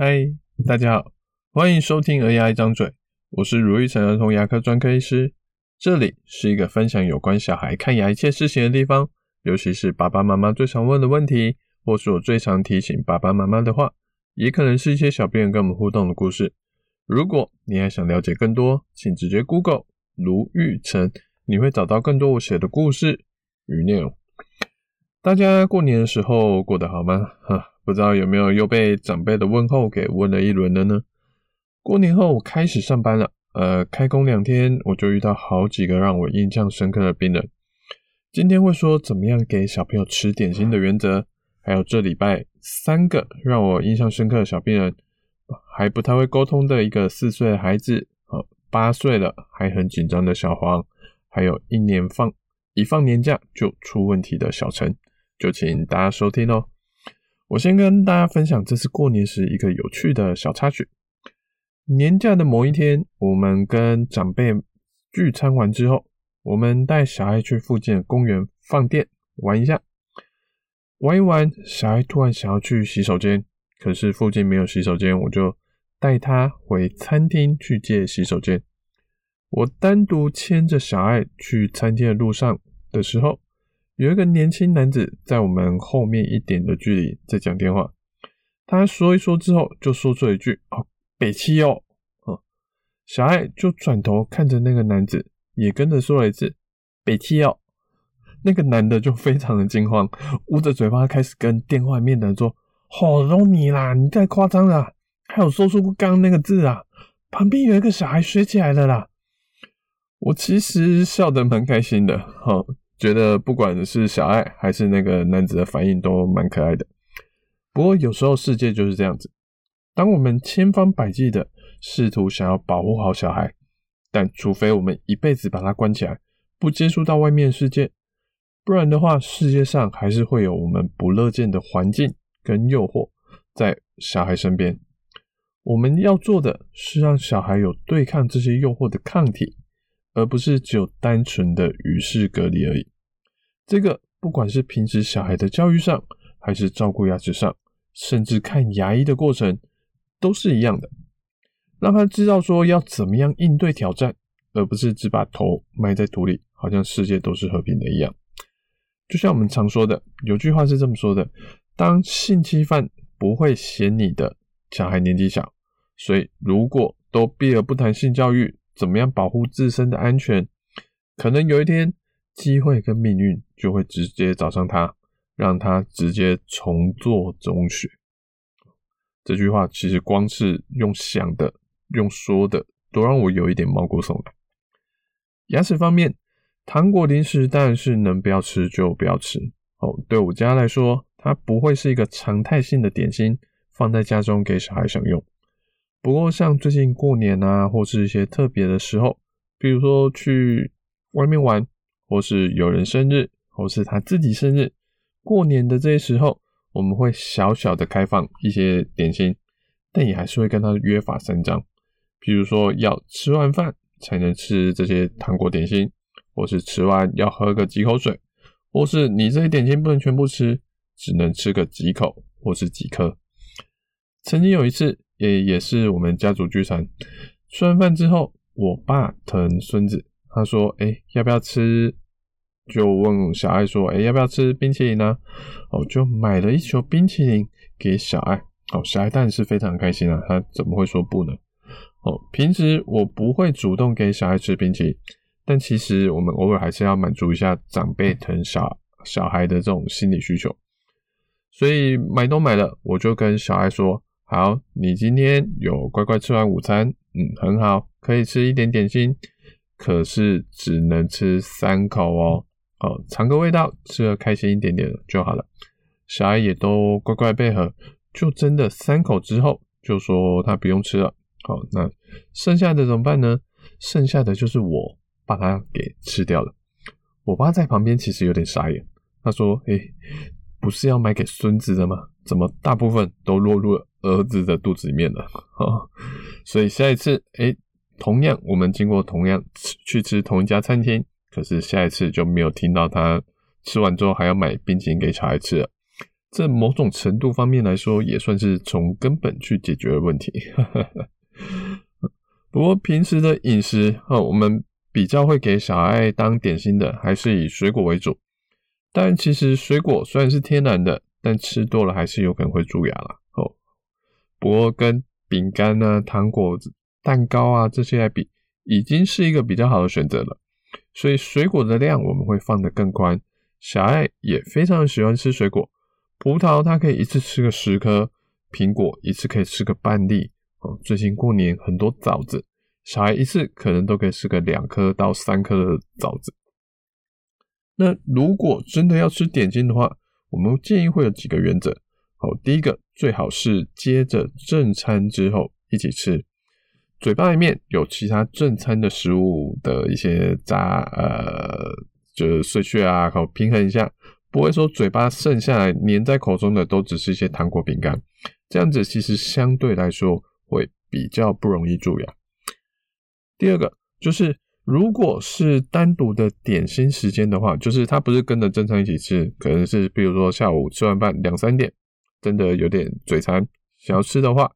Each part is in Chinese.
嗨，大家好，欢迎收听《儿牙一张嘴》，我是如意成儿童牙科专科医师。这里是一个分享有关小孩看牙一切事情的地方，尤其是爸爸妈妈最常问的问题，或是我最常提醒爸爸妈妈的话，也可能是一些小病人跟我们互动的故事。如果你还想了解更多，请直接 Google 卢玉成，你会找到更多我写的故事与内容。大家过年的时候过得好吗？哈。不知道有没有又被长辈的问候给问了一轮了呢？过年后我开始上班了，呃，开工两天我就遇到好几个让我印象深刻的病人。今天会说怎么样给小朋友吃点心的原则，还有这礼拜三个让我印象深刻的小病人，还不太会沟通的一个四岁的孩子，呃，八岁了还很紧张的小黄，还有一年放一放年假就出问题的小陈，就请大家收听哦。我先跟大家分享这次过年时一个有趣的小插曲。年假的某一天，我们跟长辈聚餐完之后，我们带小孩去附近的公园放电玩一下。玩一玩，小孩突然想要去洗手间，可是附近没有洗手间，我就带他回餐厅去借洗手间。我单独牵着小爱去餐厅的路上的时候，有一个年轻男子在我们后面一点的距离在讲电话，他说一说之后就说出了一句：“哦，北七哦。”，小爱就转头看着那个男子，也跟着说了一次：“北七哦。”那个男的就非常的惊慌，捂着嘴巴开始跟电话面的人说：“好容你啦，你太夸张了，还有说出刚刚那个字啊，旁边有一个小孩学起来了啦。”我其实笑得蛮开心的，哈。觉得不管是小爱还是那个男子的反应都蛮可爱的。不过有时候世界就是这样子，当我们千方百计的试图想要保护好小孩，但除非我们一辈子把他关起来，不接触到外面世界，不然的话，世界上还是会有我们不乐见的环境跟诱惑在小孩身边。我们要做的是让小孩有对抗这些诱惑的抗体。而不是只有单纯的与世隔离而已。这个不管是平时小孩的教育上，还是照顾牙齿上，甚至看牙医的过程，都是一样的。让他知道说要怎么样应对挑战，而不是只把头埋在土里，好像世界都是和平的一样。就像我们常说的，有句话是这么说的：当性侵犯不会嫌你的小孩年纪小，所以如果都避而不谈性教育。怎么样保护自身的安全？可能有一天，机会跟命运就会直接找上他，让他直接重做中学。这句话其实光是用想的、用说的，都让我有一点毛骨悚然。牙齿方面，糖果零食当然是能不要吃就不要吃哦。对我家来说，它不会是一个常态性的点心，放在家中给小孩享用。不过，像最近过年啊，或是一些特别的时候，比如说去外面玩，或是有人生日，或是他自己生日，过年的这些时候，我们会小小的开放一些点心，但也还是会跟他约法三章，比如说要吃完饭才能吃这些糖果点心，或是吃完要喝个几口水，或是你这些点心不能全部吃，只能吃个几口或是几颗。曾经有一次。也也是我们家族聚餐，吃完饭之后，我爸疼孙子，他说：“哎、要不要吃？”就问小爱说：“哎、要不要吃冰淇淋呢？”哦，就买了一球冰淇淋给小爱。哦，小爱当然是非常开心啊，他怎么会说不呢？哦，平时我不会主动给小爱吃冰淇淋，但其实我们偶尔还是要满足一下长辈疼小小孩的这种心理需求，所以买都买了，我就跟小爱说。好，你今天有乖乖吃完午餐，嗯，很好，可以吃一点点心，可是只能吃三口哦。好，尝个味道，吃得开心一点点就好了。小孩也都乖乖配合，就真的三口之后就说他不用吃了。好，那剩下的怎么办呢？剩下的就是我把它给吃掉了。我爸在旁边其实有点傻眼，他说：“诶，不是要买给孙子的吗？怎么大部分都落入了？”儿子的肚子里面了，哈，所以下一次，诶，同样我们经过同样去吃同一家餐厅，可是下一次就没有听到他吃完之后还要买冰淇淋给小孩吃了。这某种程度方面来说，也算是从根本去解决了问题。不过平时的饮食，哦，我们比较会给小孩当点心的，还是以水果为主。但其实水果虽然是天然的，但吃多了还是有可能会蛀牙啦。哦，不过跟饼干啊、糖果、蛋糕啊这些来比，已经是一个比较好的选择了。所以水果的量我们会放得更宽。小爱也非常喜欢吃水果，葡萄它可以一次吃个十颗，苹果一次可以吃个半粒。哦，最近过年很多枣子，小孩一次可能都可以吃个两颗到三颗的枣子。那如果真的要吃点心的话，我们建议会有几个原则。好，第一个最好是接着正餐之后一起吃，嘴巴里面有其他正餐的食物的一些杂呃，就是碎屑啊，好平衡一下，不会说嘴巴剩下来粘在口中的都只是一些糖果饼干，这样子其实相对来说会比较不容易蛀牙。第二个就是。如果是单独的点心时间的话，就是他不是跟着正餐一起吃，可能是比如说下午吃完饭两三点，真的有点嘴馋想要吃的话，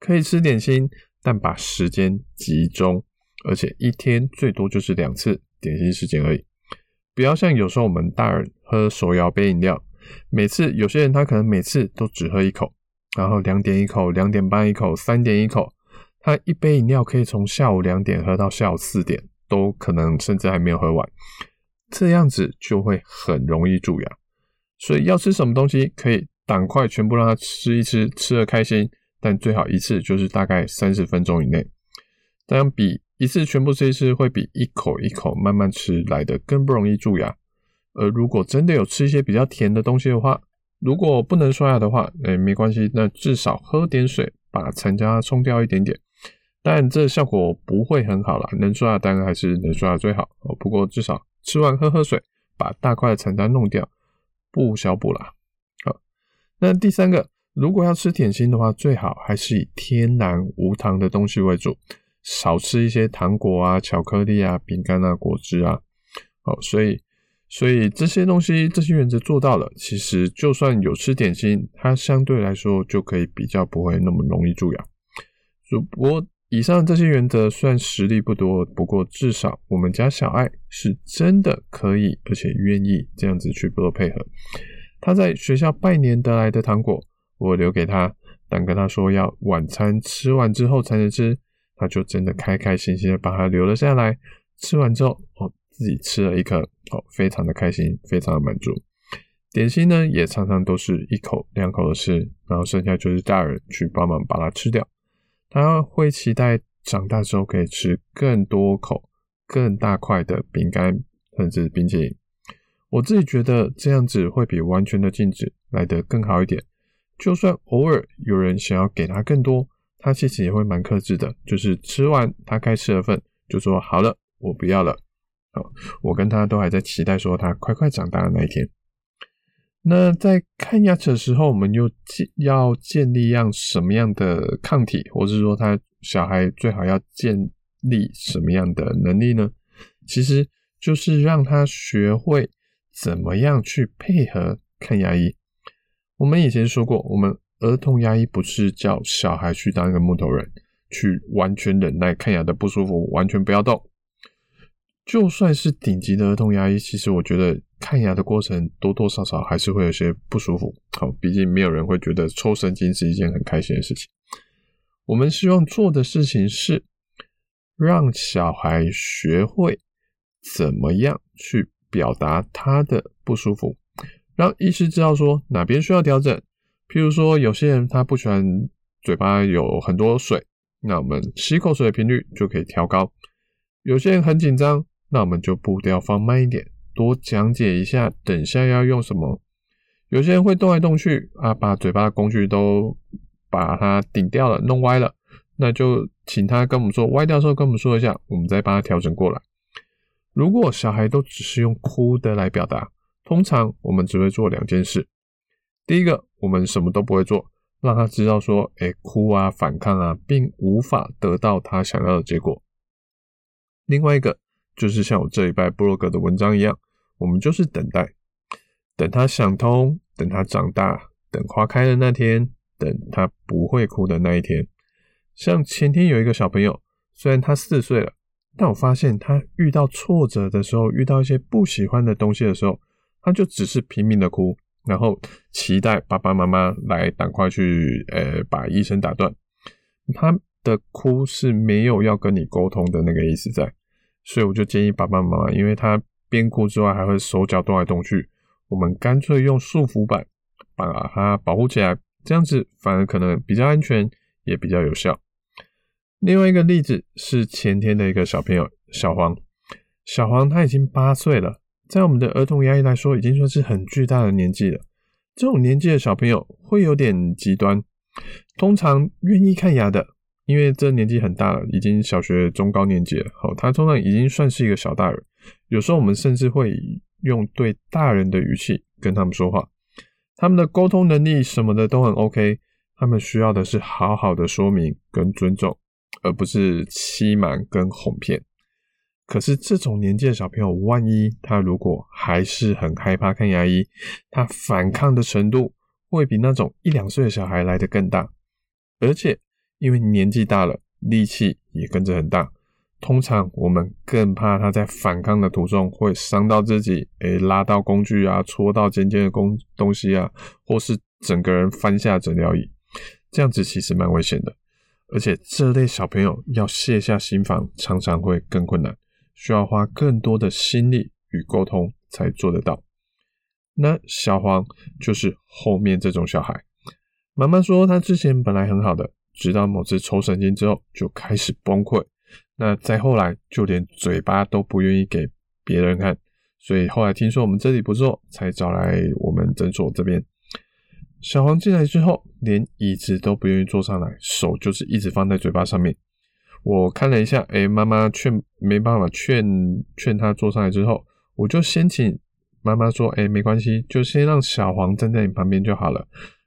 可以吃点心，但把时间集中，而且一天最多就是两次点心时间而已。不要像有时候我们大人喝手摇杯饮料，每次有些人他可能每次都只喝一口，然后两点一口，两点半一口，三点一口，他一杯饮料可以从下午两点喝到下午四点。都可能甚至还没有喝完，这样子就会很容易蛀牙。所以要吃什么东西，可以赶快全部让他吃一吃，吃得开心。但最好一次就是大概三十分钟以内，这样比一次全部吃一吃，会比一口一口慢慢吃来的更不容易蛀牙。而如果真的有吃一些比较甜的东西的话，如果不能刷牙的话，哎，没关系，那至少喝点水，把残渣冲掉一点点。但这效果不会很好啦，能刷牙当然还是能刷牙最好哦。不过至少吃完喝喝水，把大块的残渣弄掉，不小补啦。那第三个，如果要吃点心的话，最好还是以天然无糖的东西为主，少吃一些糖果啊、巧克力啊、饼干啊、果汁啊。好，所以所以这些东西这些原则做到了，其实就算有吃点心，它相对来说就可以比较不会那么容易蛀牙。只不过。以上这些原则虽然实力不多，不过至少我们家小爱是真的可以，而且愿意这样子去做配合。他在学校拜年得来的糖果，我留给他，但跟他说要晚餐吃完之后才能吃，他就真的开开心心的把它留了下来。吃完之后，哦，自己吃了一颗，哦，非常的开心，非常的满足。点心呢，也常常都是一口两口的吃，然后剩下就是大人去帮忙把它吃掉。他会期待长大之后可以吃更多口、更大块的饼干，甚至冰淇淋。我自己觉得这样子会比完全的禁止来得更好一点。就算偶尔有人想要给他更多，他其实也会蛮克制的，就是吃完他该吃的份，就说好了，我不要了。好，我跟他都还在期待说他快快长大的那一天。那在看牙齿的时候，我们又建要建立样什么样的抗体，或是说他小孩最好要建立什么样的能力呢？其实就是让他学会怎么样去配合看牙医。我们以前说过，我们儿童牙医不是叫小孩去当一个木头人，去完全忍耐看牙的不舒服，完全不要动。就算是顶级的儿童牙医，其实我觉得看牙的过程多多少少还是会有些不舒服。好，毕竟没有人会觉得抽神经是一件很开心的事情。我们希望做的事情是让小孩学会怎么样去表达他的不舒服，让医师知道说哪边需要调整。譬如说，有些人他不喜欢嘴巴有很多水，那我们吸口水的频率就可以调高。有些人很紧张。那我们就步调放慢一点，多讲解一下，等下要用什么。有些人会动来动去啊，把嘴巴的工具都把它顶掉了，弄歪了，那就请他跟我们说，歪掉的时候跟我们说一下，我们再帮他调整过来。如果小孩都只是用哭的来表达，通常我们只会做两件事。第一个，我们什么都不会做，让他知道说，哎，哭啊，反抗啊，并无法得到他想要的结果。另外一个。就是像我这一拜布洛格的文章一样，我们就是等待，等他想通，等他长大，等花开的那天，等他不会哭的那一天。像前天有一个小朋友，虽然他四岁了，但我发现他遇到挫折的时候，遇到一些不喜欢的东西的时候，他就只是拼命的哭，然后期待爸爸妈妈来赶快去，呃，把医生打断。他的哭是没有要跟你沟通的那个意思在，所以我就建议爸爸妈妈，因为他边哭之外还会手脚动来动去，我们干脆用束缚板把他保护起来，这样子反而可能比较安全，也比较有效。另外一个例子是前天的一个小朋友小黄，小黄他已经八岁了，在我们的儿童牙医来说，已经算是很巨大的年纪了。这种年纪的小朋友会有点极端，通常愿意看牙的，因为这年纪很大了，已经小学中高年级了，好，他通常已经算是一个小大人。有时候我们甚至会用对大人的语气跟他们说话，他们的沟通能力什么的都很 OK，他们需要的是好好的说明跟尊重。而不是欺瞒跟哄骗。可是这种年纪的小朋友，万一他如果还是很害怕看牙医，他反抗的程度会比那种一两岁的小孩来得更大。而且因为年纪大了，力气也跟着很大。通常我们更怕他在反抗的途中会伤到自己，诶，拉到工具啊，戳到尖尖的工东西啊，或是整个人翻下诊疗椅。这样子其实蛮危险的。而且这类小朋友要卸下心防，常常会更困难，需要花更多的心力与沟通才做得到。那小黄就是后面这种小孩。妈妈说他之前本来很好的，直到某次抽神经之后就开始崩溃。那再后来就连嘴巴都不愿意给别人看，所以后来听说我们这里不错，才找来我们诊所这边。小黄进来之后，连椅子都不愿意坐上来，手就是一直放在嘴巴上面。我看了一下，哎，妈妈劝没办法劝劝他坐上来之后，我就先请妈妈说，哎，没关系，就先让小黄站在你旁边就好了。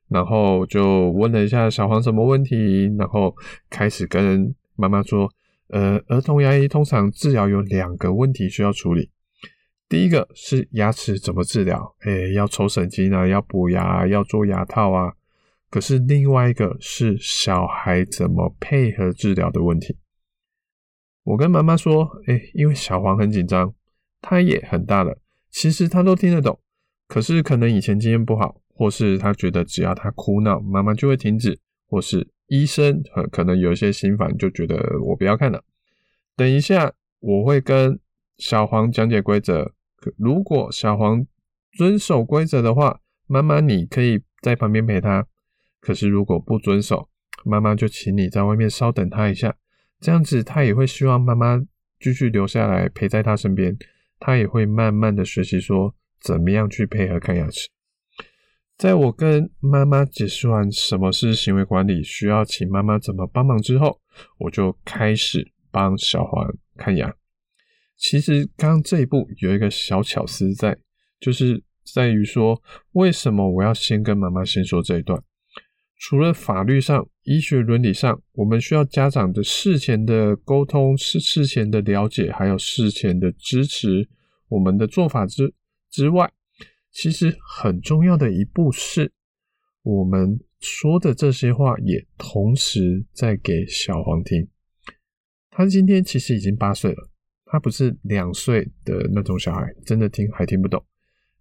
然后就问了一下小黄什么问题，然后开始跟妈妈说，呃，儿童牙医通常治疗有两个问题需要处理。第一个是牙齿怎么治疗？诶，要抽神经啊，要补牙，要做牙套啊。可是另外一个是小孩怎么配合治疗的问题。我跟妈妈说，诶，因为小黄很紧张，他也很大了，其实他都听得懂。可是可能以前经验不好，或是他觉得只要他哭闹，妈妈就会停止，或是医生可能有一些心烦，就觉得我不要看了。等一下，我会跟小黄讲解规则。如果小黄遵守规则的话，妈妈你可以在旁边陪他。可是如果不遵守，妈妈就请你在外面稍等他一下。这样子他也会希望妈妈继续留下来陪在他身边。他也会慢慢的学习说怎么样去配合看牙齿。在我跟妈妈解释完什么是行为管理，需要请妈妈怎么帮忙之后，我就开始帮小黄看牙。其实刚刚这一步有一个小巧思在，就是在于说，为什么我要先跟妈妈先说这一段？除了法律上、医学伦理上，我们需要家长的事前的沟通、事事前的了解，还有事前的支持我们的做法之之外，其实很重要的一步是，我们说的这些话也同时在给小黄听。他今天其实已经八岁了。他不是两岁的那种小孩，真的听还听不懂。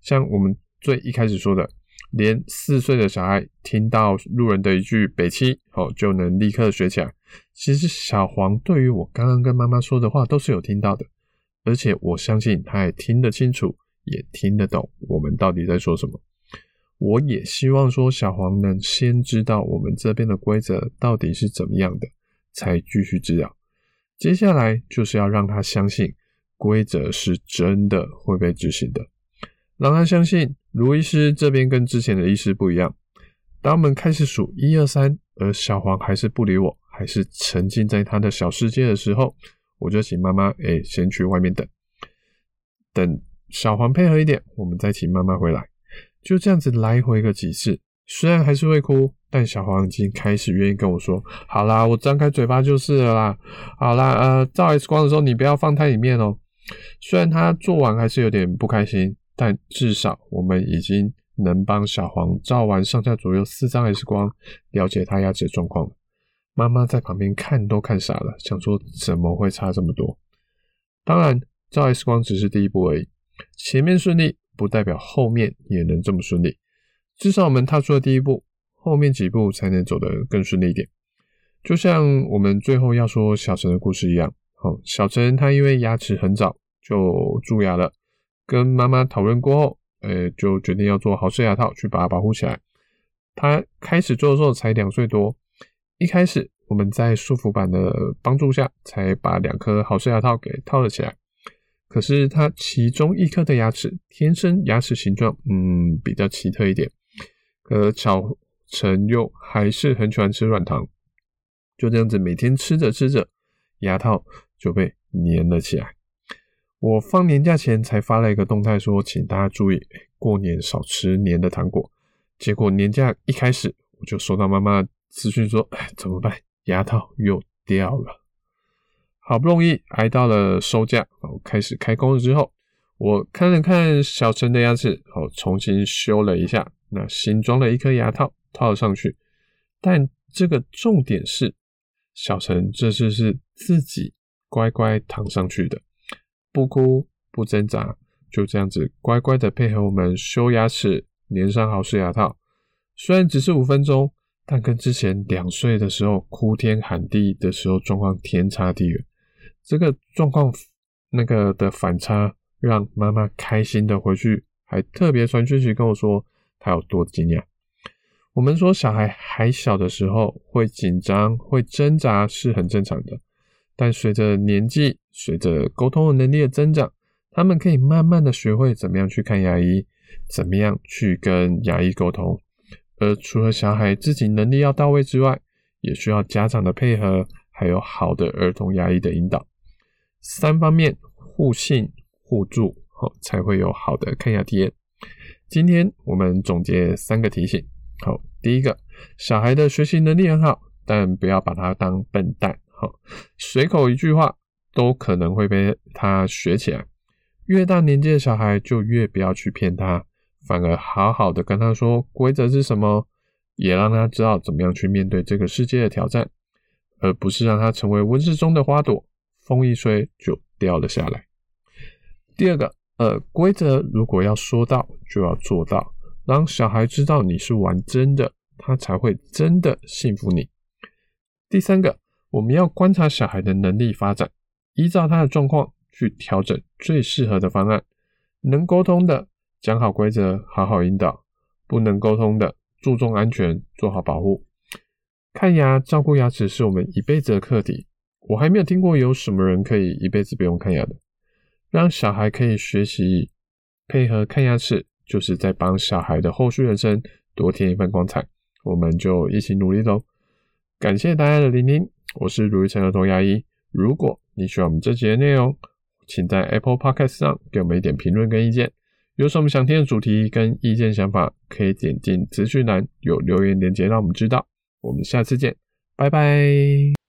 像我们最一开始说的，连四岁的小孩听到路人的一句“北七”哦，就能立刻学起来。其实小黄对于我刚刚跟妈妈说的话都是有听到的，而且我相信他也听得清楚，也听得懂我们到底在说什么。我也希望说小黄能先知道我们这边的规则到底是怎么样的，才继续治疗。接下来就是要让他相信规则是真的会被执行的，让他相信卢医师这边跟之前的医师不一样。当我们开始数一二三，而小黄还是不理我，还是沉浸在他的小世界的时候，我就请妈妈哎先去外面等，等小黄配合一点，我们再请妈妈回来，就这样子来回个几次。虽然还是会哭，但小黄已经开始愿意跟我说：“好啦，我张开嘴巴就是了啦。好啦，呃，照 X 光的时候你不要放太里面哦。”虽然他做完还是有点不开心，但至少我们已经能帮小黄照完上下左右四张 X 光，了解他牙齿的状况。妈妈在旁边看都看傻了，想说怎么会差这么多？当然，照 X 光只是第一步而已，前面顺利不代表后面也能这么顺利。至少我们踏出了第一步，后面几步才能走得更顺利一点。就像我们最后要说小陈的故事一样，好，小陈他因为牙齿很早就蛀牙了，跟妈妈讨论过后，呃，就决定要做好式牙套去把它保护起来。他开始做的时候才两岁多。一开始我们在束缚板的帮助下，才把两颗好式牙套给套了起来。可是他其中一颗的牙齿天生牙齿形状，嗯，比较奇特一点。可巧陈又还是很喜欢吃软糖，就这样子每天吃着吃着，牙套就被粘了起来。我放年假前才发了一个动态说，请大家注意，过年少吃粘的糖果。结果年假一开始，我就收到妈妈。资讯说：“哎，怎么办？牙套又掉了。好不容易挨到了收假，哦，开始开工了之后，我看了看小陈的牙齿，哦，重新修了一下，那新装了一颗牙套套了上去。但这个重点是，小陈这次是自己乖乖躺上去的，不哭不挣扎，就这样子乖乖的配合我们修牙齿，粘上好式牙套。虽然只是五分钟。”但跟之前两岁的时候哭天喊地的时候状况天差地远，这个状况那个的反差让妈妈开心的回去，还特别传讯息跟我说她有多惊讶。我们说小孩还小的时候会紧张会挣扎是很正常的，但随着年纪，随着沟通能力的增长，他们可以慢慢的学会怎么样去看牙医，怎么样去跟牙医沟通。而除了小孩自己能力要到位之外，也需要家长的配合，还有好的儿童牙医的引导，三方面互信互助，好才会有好的看牙体验。今天我们总结三个提醒，好，第一个，小孩的学习能力很好，但不要把他当笨蛋，好，随口一句话都可能会被他学起来。越大年纪的小孩就越不要去骗他。反而好好的跟他说规则是什么，也让他知道怎么样去面对这个世界的挑战，而不是让他成为温室中的花朵，风一吹就掉了下来。第二个，呃，规则如果要说到就要做到，让小孩知道你是玩真的，他才会真的信服你。第三个，我们要观察小孩的能力发展，依照他的状况去调整最适合的方案，能沟通的。讲好规则，好好引导；不能沟通的，注重安全，做好保护。看牙、照顾牙齿是我们一辈子的课题。我还没有听过有什么人可以一辈子不用看牙的。让小孩可以学习配合看牙齿，就是在帮小孩的后续人生多添一份光彩。我们就一起努力喽！感谢大家的聆听，我是卢玉成儿童牙医。如果你喜欢我们这集的内容，请在 Apple Podcast 上给我们一点评论跟意见。有什么想听的主题跟意见想法，可以点进资讯栏有留言链接让我们知道。我们下次见，拜拜。